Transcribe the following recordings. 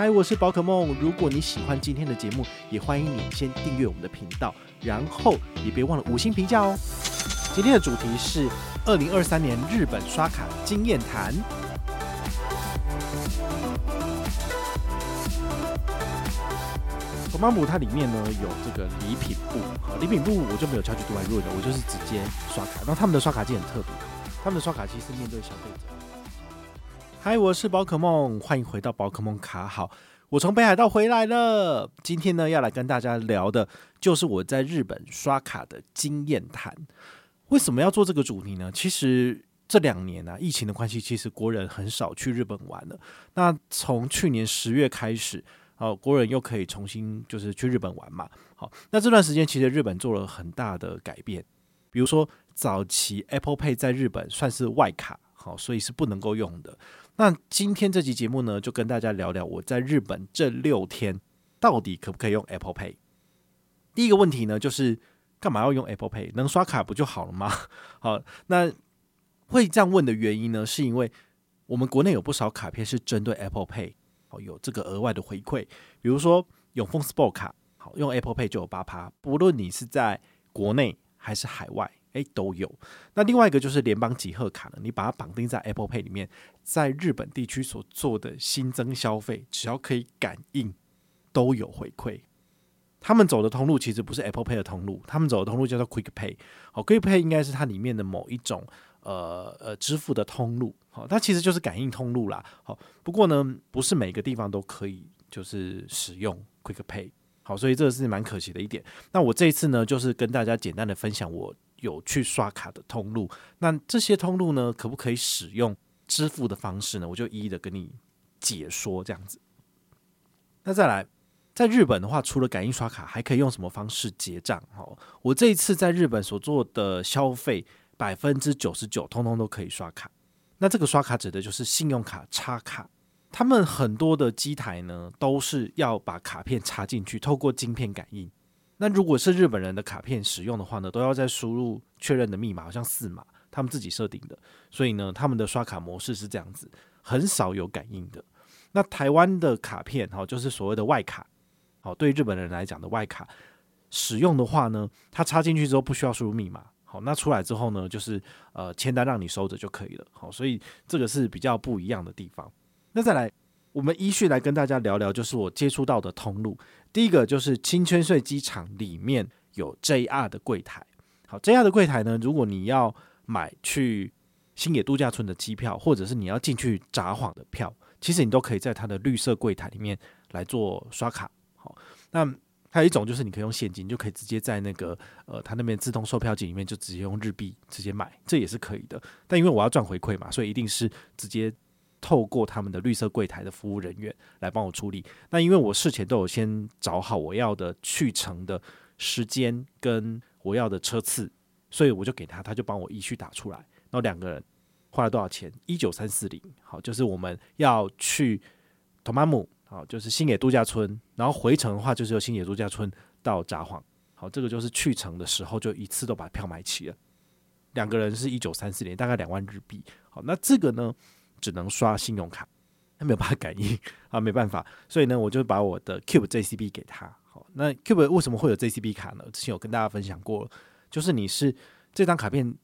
嗨，我是宝可梦。如果你喜欢今天的节目，也欢迎你先订阅我们的频道，然后也别忘了五星评价哦。今天的主题是二零二三年日本刷卡经验谈。Tomamu 它里面呢有这个礼品部，礼品部我就没有敲击读来入的，我就是直接刷卡。然后他们的刷卡机很特别，他们的刷卡机是面对消费者。嗨，我是宝可梦，欢迎回到宝可梦卡好。我从北海道回来了，今天呢要来跟大家聊的，就是我在日本刷卡的经验谈。为什么要做这个主题呢？其实这两年啊，疫情的关系，其实国人很少去日本玩了。那从去年十月开始，哦，国人又可以重新就是去日本玩嘛。好，那这段时间其实日本做了很大的改变，比如说早期 Apple Pay 在日本算是外卡，好，所以是不能够用的。那今天这期节目呢，就跟大家聊聊我在日本这六天到底可不可以用 Apple Pay。第一个问题呢，就是干嘛要用 Apple Pay？能刷卡不就好了吗？好，那会这样问的原因呢，是因为我们国内有不少卡片是针对 Apple Pay，好，有这个额外的回馈，比如说永丰 Sport 卡，好，用 Apple Pay 就有八趴，不论你是在国内还是海外。诶，都有。那另外一个就是联邦集贺卡呢，你把它绑定在 Apple Pay 里面，在日本地区所做的新增消费，只要可以感应，都有回馈。他们走的通路其实不是 Apple Pay 的通路，他们走的通路叫做 Quick Pay。好，Quick Pay 应该是它里面的某一种呃呃支付的通路。好，它其实就是感应通路啦。好，不过呢，不是每个地方都可以就是使用 Quick Pay。好，所以这个是蛮可惜的一点。那我这一次呢，就是跟大家简单的分享我。有去刷卡的通路，那这些通路呢，可不可以使用支付的方式呢？我就一一的跟你解说这样子。那再来，在日本的话，除了感应刷卡，还可以用什么方式结账？哦，我这一次在日本所做的消费，百分之九十九通通都可以刷卡。那这个刷卡指的就是信用卡插卡，他们很多的机台呢，都是要把卡片插进去，透过晶片感应。那如果是日本人的卡片使用的话呢，都要再输入确认的密码，好像四码，他们自己设定的，所以呢，他们的刷卡模式是这样子，很少有感应的。那台湾的卡片，哈，就是所谓的外卡，好，对日本人来讲的外卡使用的话呢，它插进去之后不需要输入密码，好，那出来之后呢，就是呃签单让你收着就可以了，好，所以这个是比较不一样的地方。那再来。我们依序来跟大家聊聊，就是我接触到的通路。第一个就是青千岁机场里面有 JR 的柜台。好，JR 的柜台呢，如果你要买去星野度假村的机票，或者是你要进去札幌的票，其实你都可以在它的绿色柜台里面来做刷卡。好，那还有一种就是你可以用现金，就可以直接在那个呃，它那边自动售票机里面就直接用日币直接买，这也是可以的。但因为我要赚回馈嘛，所以一定是直接。透过他们的绿色柜台的服务人员来帮我处理。那因为我事前都有先找好我要的去程的时间跟我要的车次，所以我就给他，他就帮我一序打出来。然后两个人花了多少钱？一九三四零，好，就是我们要去 Tomamu，好，就是星野度假村。然后回程的话，就是由星野度假村到札幌。好，这个就是去程的时候就一次都把票买齐了。两个人是一九三四零，大概两万日币。好，那这个呢？只能刷信用卡，他没有办法感应啊，没办法，所以呢，我就把我的 Cube JCB 给他。好，那 Cube 为什么会有 JCB 卡呢？之前有跟大家分享过，就是你是这张卡片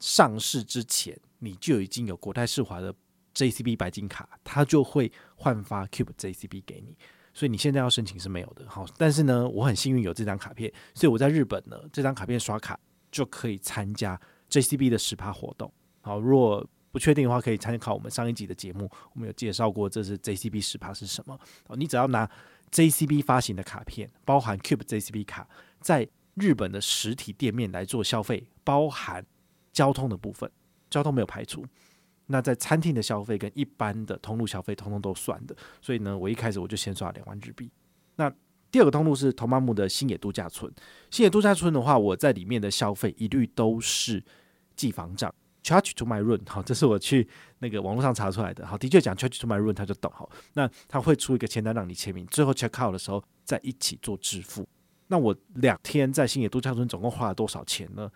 上市之前，你就已经有国泰世华的 JCB 白金卡，它就会换发 Cube JCB 给你，所以你现在要申请是没有的。好，但是呢，我很幸运有这张卡片，所以我在日本呢，这张卡片刷卡就可以参加 JCB 的十趴活动。好，如果不确定的话，可以参考我们上一集的节目，我们有介绍过这是 JCB 十趴是什么。你只要拿 JCB 发行的卡片，包含 Cube JCB 卡，在日本的实体店面来做消费，包含交通的部分，交通没有排除。那在餐厅的消费跟一般的通路消费通通都算的，所以呢，我一开始我就先刷两万日币。那第二个通路是 Tomamu 的星野度假村，星野度假村的话，我在里面的消费一律都是记房账，charge to my room。好，这是我去那个网络上查出来的。好，的确讲 charge to my room，他就懂。好，那他会出一个签单让你签名，最后 check out 的时候再一起做支付。那我两天在新野度假村总共花了多少钱呢？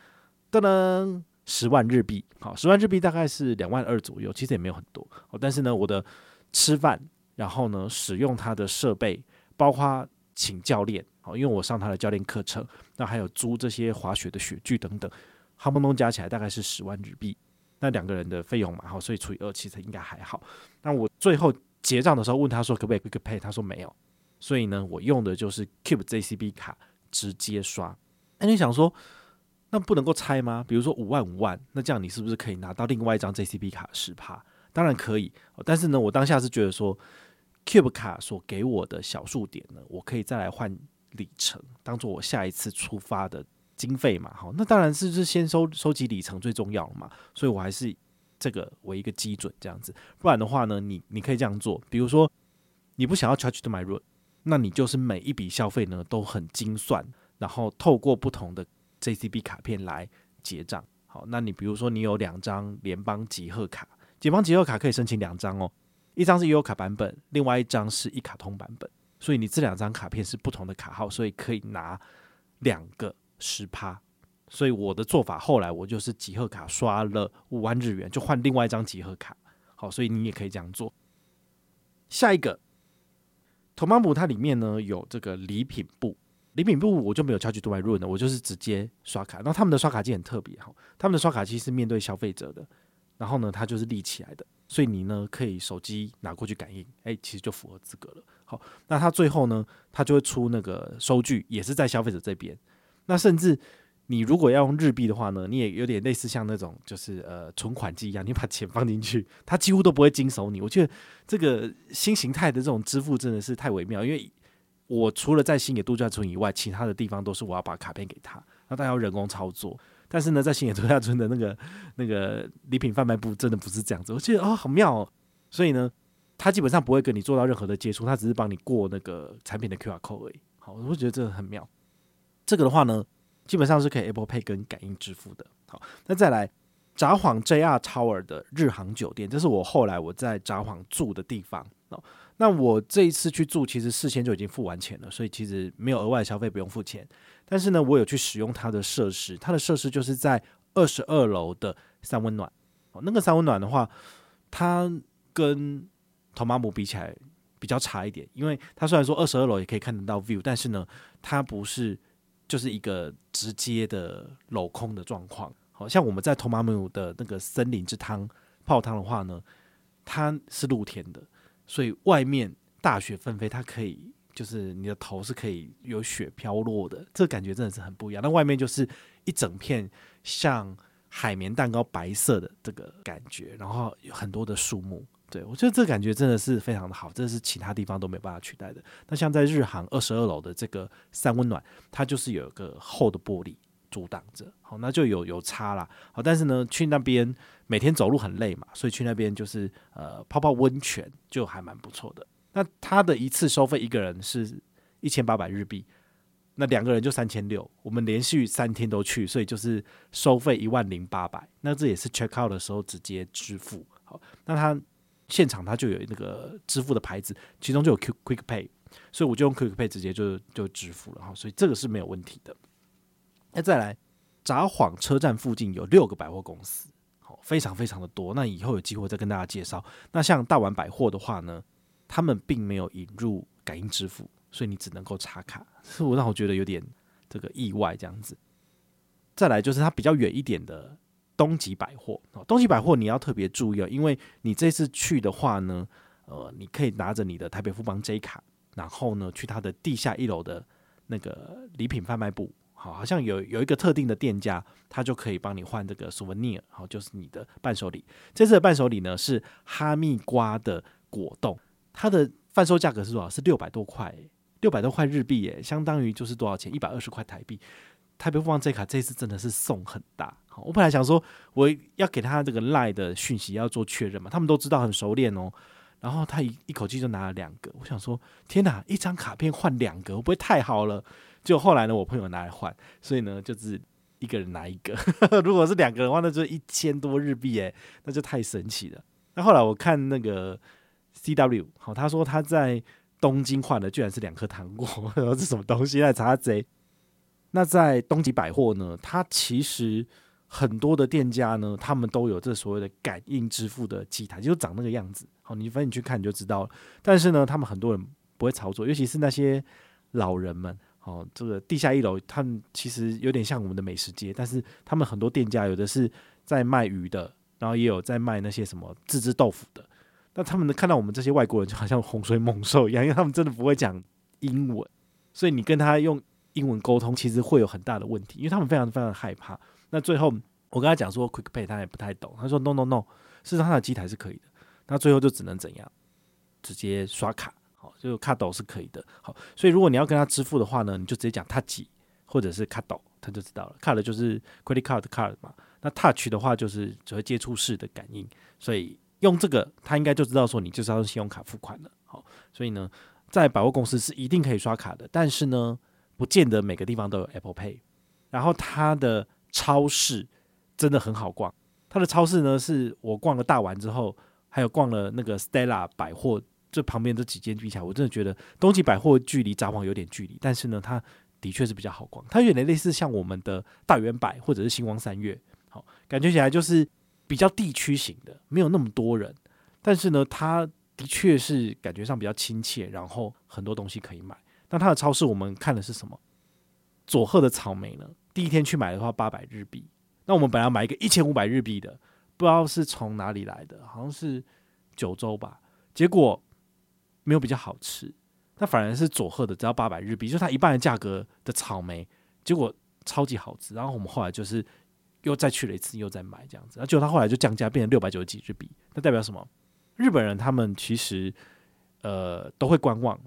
噔噔，十万日币。好，十万日币大概是两万二左右，其实也没有很多。好，但是呢，我的吃饭，然后呢，使用他的设备，包括请教练，好，因为我上他的教练课程，那还有租这些滑雪的雪具等等，夯不啷加起来大概是十万日币。那两个人的费用嘛，好，所以除以二，其实应该还好。那我最后结账的时候问他说可不可以 Quick Pay，他说没有。所以呢，我用的就是 Cube JCB 卡直接刷。那你想说，那不能够拆吗？比如说五万五万，那这样你是不是可以拿到另外一张 JCB 卡十趴？当然可以。但是呢，我当下是觉得说。Cube 卡所给我的小数点呢，我可以再来换里程，当做我下一次出发的经费嘛。好，那当然是是先收收集里程最重要了嘛。所以我还是这个为一个基准这样子。不然的话呢，你你可以这样做，比如说你不想要 charge to my room，那你就是每一笔消费呢都很精算，然后透过不同的 JCB 卡片来结账。好，那你比如说你有两张联邦集贺卡，联邦集贺卡可以申请两张哦。一张是 U 卡版本，另外一张是一卡通版本，所以你这两张卡片是不同的卡号，所以可以拿两个十趴。所以我的做法后来我就是集贺卡刷了五万日元，就换另外一张集贺卡。好，所以你也可以这样做。下一个，Tomamu 它里面呢有这个礼品部，礼品部我就没有 charge to my room 的，我就是直接刷卡。那他们的刷卡机很特别哈，他们的刷卡机是面对消费者的，然后呢它就是立起来的。所以你呢可以手机拿过去感应，哎，其实就符合资格了。好，那他最后呢，他就会出那个收据，也是在消费者这边。那甚至你如果要用日币的话呢，你也有点类似像那种就是呃存款机一样，你把钱放进去，它几乎都不会经手你。我觉得这个新形态的这种支付真的是太微妙，因为我除了在新野度假村以外，其他的地方都是我要把卡片给他，那他要人工操作。但是呢，在新野度假村的那个那个礼品贩卖部真的不是这样子，我觉得哦好妙哦，所以呢，他基本上不会跟你做到任何的接触，他只是帮你过那个产品的 QR code 而已。好，我会觉得这个很妙。这个的话呢，基本上是可以 Apple Pay 跟感应支付的。好，那再来札幌 JR Tower 的日航酒店，这是我后来我在札幌住的地方。那我这一次去住，其实事先就已经付完钱了，所以其实没有额外消费，不用付钱。但是呢，我有去使用它的设施，它的设施就是在二十二楼的三温暖。哦，那个三温暖的话，它跟 Tomamu 比起来比较差一点，因为它虽然说二十二楼也可以看得到 view，但是呢，它不是就是一个直接的镂空的状况。好像我们在托马姆的那个森林之汤泡汤的话呢，它是露天的，所以外面大雪纷飞，它可以。就是你的头是可以有雪飘落的，这感觉真的是很不一样。那外面就是一整片像海绵蛋糕白色的这个感觉，然后有很多的树木。对，我觉得这感觉真的是非常的好，这是其他地方都没有办法取代的。那像在日航二十二楼的这个三温暖，它就是有一个厚的玻璃阻挡着，好，那就有有差啦。好，但是呢，去那边每天走路很累嘛，所以去那边就是呃泡泡温泉就还蛮不错的。那它的一次收费一个人是一千八百日币，那两个人就三千六。我们连续三天都去，所以就是收费一万零八百。那这也是 check out 的时候直接支付。好，那它现场他就有那个支付的牌子，其中就有 Quick Quick Pay，所以我就用 Quick Pay 直接就就支付了哈。所以这个是没有问题的。那再来，札幌车站附近有六个百货公司，好，非常非常的多。那以后有机会再跟大家介绍。那像大丸百货的话呢，他们并没有引入感应支付，所以你只能够插卡，是我让我觉得有点这个意外这样子。再来就是它比较远一点的东急百货，东急百货你要特别注意哦，因为你这次去的话呢，呃，你可以拿着你的台北富邦 J 卡，然后呢去它的地下一楼的那个礼品贩卖部，好，好像有有一个特定的店家，他就可以帮你换这个 souvenir，好，就是你的伴手礼。这次的伴手礼呢是哈密瓜的果冻。它的贩售价格是多少？是六百多块，六百多块日币耶，相当于就是多少钱？一百二十块台币。台北富邦 J 卡这次真的是送很大。我本来想说我要给他这个赖的讯息要做确认嘛，他们都知道很熟练哦。然后他一一口气就拿了两个，我想说天哪，一张卡片换两个，会不会太好了？就后来呢，我朋友拿来换，所以呢就是一个人拿一个。如果是两个的话，那就一千多日币诶，那就太神奇了。那后来我看那个 CW，好，他说他在东京换的居然是两颗糖果，这是什么东西？来查贼。那在东急百货呢，它其实很多的店家呢，他们都有这所谓的感应支付的机台，就长那个样子。好，你反正你去看你就知道了。但是呢，他们很多人不会操作，尤其是那些老人们。哦，这个地下一楼，他们其实有点像我们的美食街，但是他们很多店家有的是在卖鱼的，然后也有在卖那些什么自制豆腐的。那他们看到我们这些外国人就好像洪水猛兽一样，因为他们真的不会讲英文，所以你跟他用英文沟通，其实会有很大的问题，因为他们非常非常害怕。那最后我跟他讲说 Quick Pay，他也不太懂，他说 No No No，事实上他的机台是可以的。那最后就只能怎样，直接刷卡。好，就卡斗是可以的。好，所以如果你要跟他支付的话呢，你就直接讲 touch 或者是卡斗，他就知道了。卡的就是 credit card card 嘛，那 touch 的话就是只会接触式的感应，所以用这个他应该就知道说你就是要用信用卡付款了。好，所以呢，在百货公司是一定可以刷卡的，但是呢，不见得每个地方都有 Apple Pay。然后它的超市真的很好逛，它的超市呢是我逛了大丸之后，还有逛了那个 Stella 百货。这旁边这几间比起来，我真的觉得东急百货距离札幌有点距离，但是呢，它的确是比较好逛。它有点类似像我们的大圆百或者是星光三月，好，感觉起来就是比较地区型的，没有那么多人。但是呢，它的确是感觉上比较亲切，然后很多东西可以买。那它的超市我们看的是什么？佐贺的草莓呢？第一天去买的话八百日币，那我们本来买一个一千五百日币的，不知道是从哪里来的，好像是九州吧，结果。没有比较好吃，那反而是佐贺的，只要八百日币，就它一半的价格的草莓，结果超级好吃。然后我们后来就是又再去了一次，又再买这样子，然后结果它后来就降价变成六百九十几日币。那代表什么？日本人他们其实呃都会观望，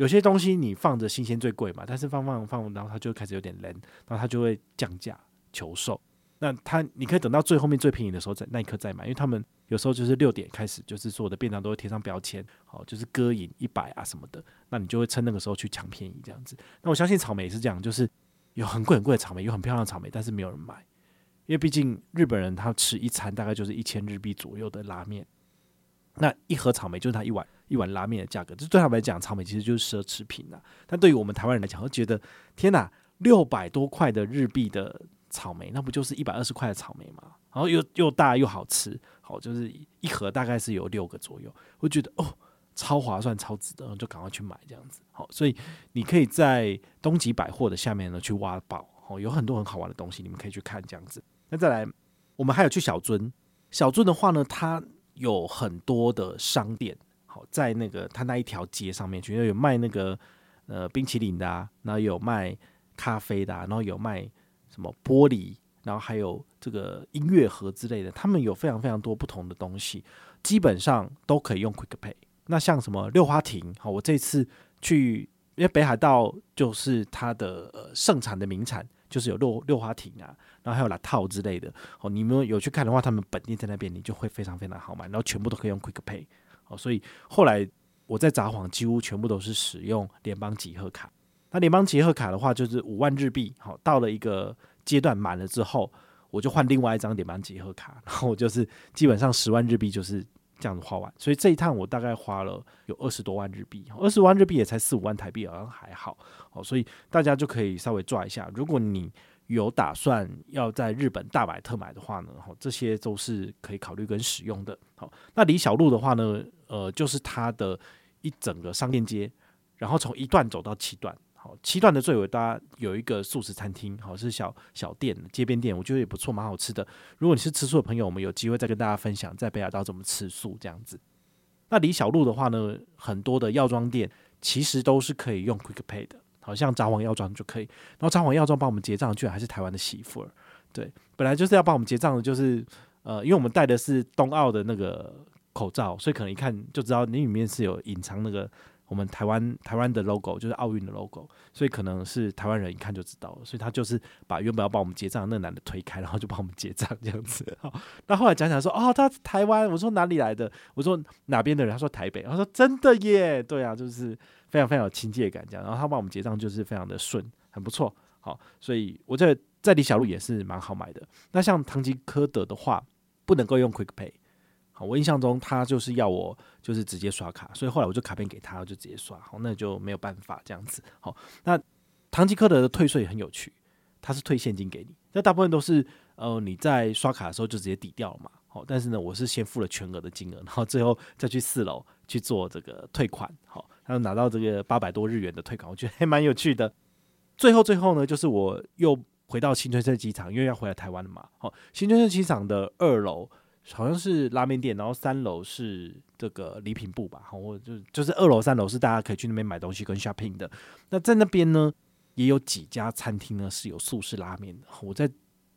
有些东西你放着新鲜最贵嘛，但是放放放，然后它就开始有点冷，然后它就会降价求售。那它，你可以等到最后面最便宜的时候，再那一刻再买，因为他们有时候就是六点开始，就是所有的便当都会贴上标签，好，就是歌饮一百啊什么的，那你就会趁那个时候去抢便宜这样子。那我相信草莓也是这样，就是有很贵很贵的草莓，有很漂亮的草莓，但是没有人买，因为毕竟日本人他吃一餐大概就是一千日币左右的拉面，那一盒草莓就是他一碗一碗拉面的价格，这对他们来讲，草莓其实就是奢侈品啊。但对于我们台湾人来讲，会觉得天哪，六百多块的日币的。草莓那不就是一百二十块的草莓吗？然后又又大又好吃，好，就是一盒大概是有六个左右，我觉得哦超划算超值得，就赶快去买这样子。好，所以你可以在东急百货的下面呢去挖宝，哦，有很多很好玩的东西，你们可以去看这样子。那再来，我们还有去小樽，小樽的话呢，它有很多的商店，好，在那个他那一条街上面，去，因为有卖那个呃冰淇淋的啊，然后有卖咖啡的啊，然后有卖。什么玻璃，然后还有这个音乐盒之类的，他们有非常非常多不同的东西，基本上都可以用 Quick Pay。那像什么六花亭，好，我这次去，因为北海道就是它的呃盛产的名产，就是有六六花亭啊，然后还有 Lattau 之类的。哦，你们有去看的话，他们本地在那边，你就会非常非常好买，然后全部都可以用 Quick Pay。哦，所以后来我在札幌几乎全部都是使用联邦集贺卡。那联邦集贺卡的话，就是五万日币。好，到了一个阶段满了之后，我就换另外一张联邦集贺卡，然后我就是基本上十万日币就是这样子花完。所以这一趟我大概花了有二十多万日币，二十万日币也才四五万台币，好像还好。哦，所以大家就可以稍微抓一下。如果你有打算要在日本大买特买的话呢，哈，这些都是可以考虑跟使用的。好，那李小璐的话呢，呃，就是它的一整个商店街，然后从一段走到七段。好，七段的最尾，大家有一个素食餐厅，好，是小小店、街边店，我觉得也不错，蛮好吃的。如果你是吃素的朋友，我们有机会再跟大家分享在北海道怎么吃素这样子。那李小璐的话呢，很多的药妆店其实都是可以用 Quick Pay 的，好像札幌药妆就可以。然后札幌药妆帮我们结账，居然还是台湾的媳妇儿。对，本来就是要帮我们结账的，就是呃，因为我们戴的是冬奥的那个口罩，所以可能一看就知道你里面是有隐藏那个。我们台湾台湾的 logo，就是奥运的 logo，所以可能是台湾人一看就知道了，所以他就是把原本要帮我们结账那个男的推开，然后就帮我们结账这样子。好，那后来讲讲说，哦，他台湾，我说哪里来的？我说哪边的人？他说台北。他说真的耶，对啊，就是非常非常有亲切感这样。然后他帮我们结账就是非常的顺，很不错。好，所以我觉得在李小璐也是蛮好买的。那像唐吉诃德的话，不能够用 Quick Pay。好，我印象中他就是要我就是直接刷卡，所以后来我就卡片给他，就直接刷。好，那就没有办法这样子。好，那唐吉诃德的退税也很有趣，他是退现金给你，那大部分都是呃你在刷卡的时候就直接抵掉了嘛。好，但是呢，我是先付了全额的金额，然后最后再去四楼去做这个退款。好，然后拿到这个八百多日元的退款，我觉得还蛮有趣的。最后，最后呢，就是我又回到新春社机场，因为要回来台湾了嘛。好，新春社机场的二楼好像是拉面店，然后三楼是这个礼品部吧。好，我就就是二楼、三楼是大家可以去那边买东西跟 shopping 的。那在那边呢，也有几家餐厅呢是有素式拉面的。我在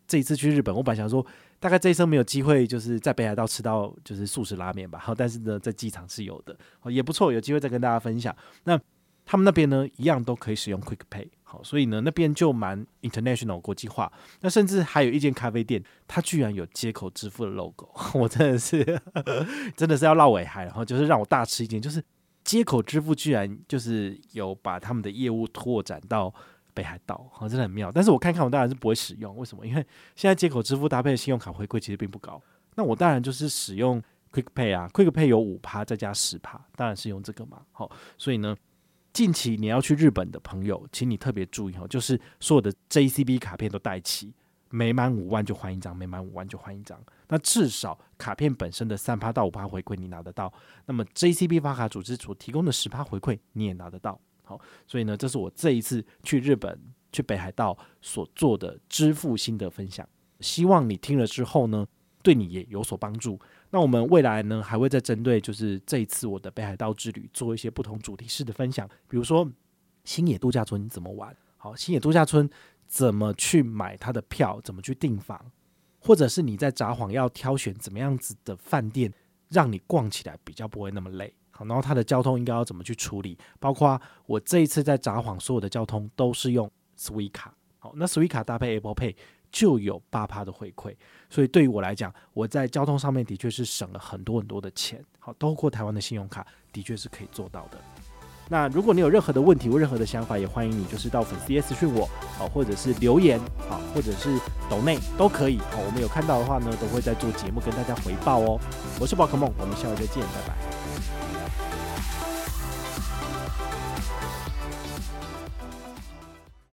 这一次去日本，我本来想说，大概这一生没有机会，就是在北海道吃到就是素食拉面吧。好，但是呢，在机场是有的，也不错，有机会再跟大家分享。那他们那边呢，一样都可以使用 Quick Pay 好。所以呢，那边就蛮 international 国际化。那甚至还有一间咖啡店，它居然有街口支付的 logo，我真的是 真的是要绕尾海，然后就是让我大吃一惊，就是街口支付居然就是有把他们的业务拓展到北海道，好，真的很妙。但是我看看，我当然是不会使用，为什么？因为现在接口支付搭配的信用卡回馈其实并不高。那我当然就是使用 Quick Pay 啊，Quick Pay 有五趴再加十趴，当然是用这个嘛。好，所以呢。近期你要去日本的朋友，请你特别注意哦，就是所有的 JCB 卡片都带齐，每满五万就换一张，每满五万就换一张。那至少卡片本身的三趴到五趴回馈你拿得到，那么 JCB 发卡组织所提供的十趴回馈你也拿得到。所以呢，这是我这一次去日本去北海道所做的支付心得分享，希望你听了之后呢，对你也有所帮助。那我们未来呢，还会再针对就是这一次我的北海道之旅做一些不同主题式的分享，比如说星野度假村怎么玩，好，星野度假村怎么去买它的票，怎么去订房，或者是你在札幌要挑选怎么样子的饭店，让你逛起来比较不会那么累，好，然后它的交通应该要怎么去处理，包括我这一次在札幌所有的交通都是用 Suica，好，那 Suica 搭配 Apple Pay。就有八趴的回馈，所以对于我来讲，我在交通上面的确是省了很多很多的钱。好，包括台湾的信用卡，的确是可以做到的。那如果你有任何的问题或任何的想法，也欢迎你就是到粉丝页私讯我，好，或者是留言，好，或者是抖内都可以。好，我们有看到的话呢，都会在做节目跟大家回报哦。我是宝可梦，我们下回再见，拜拜。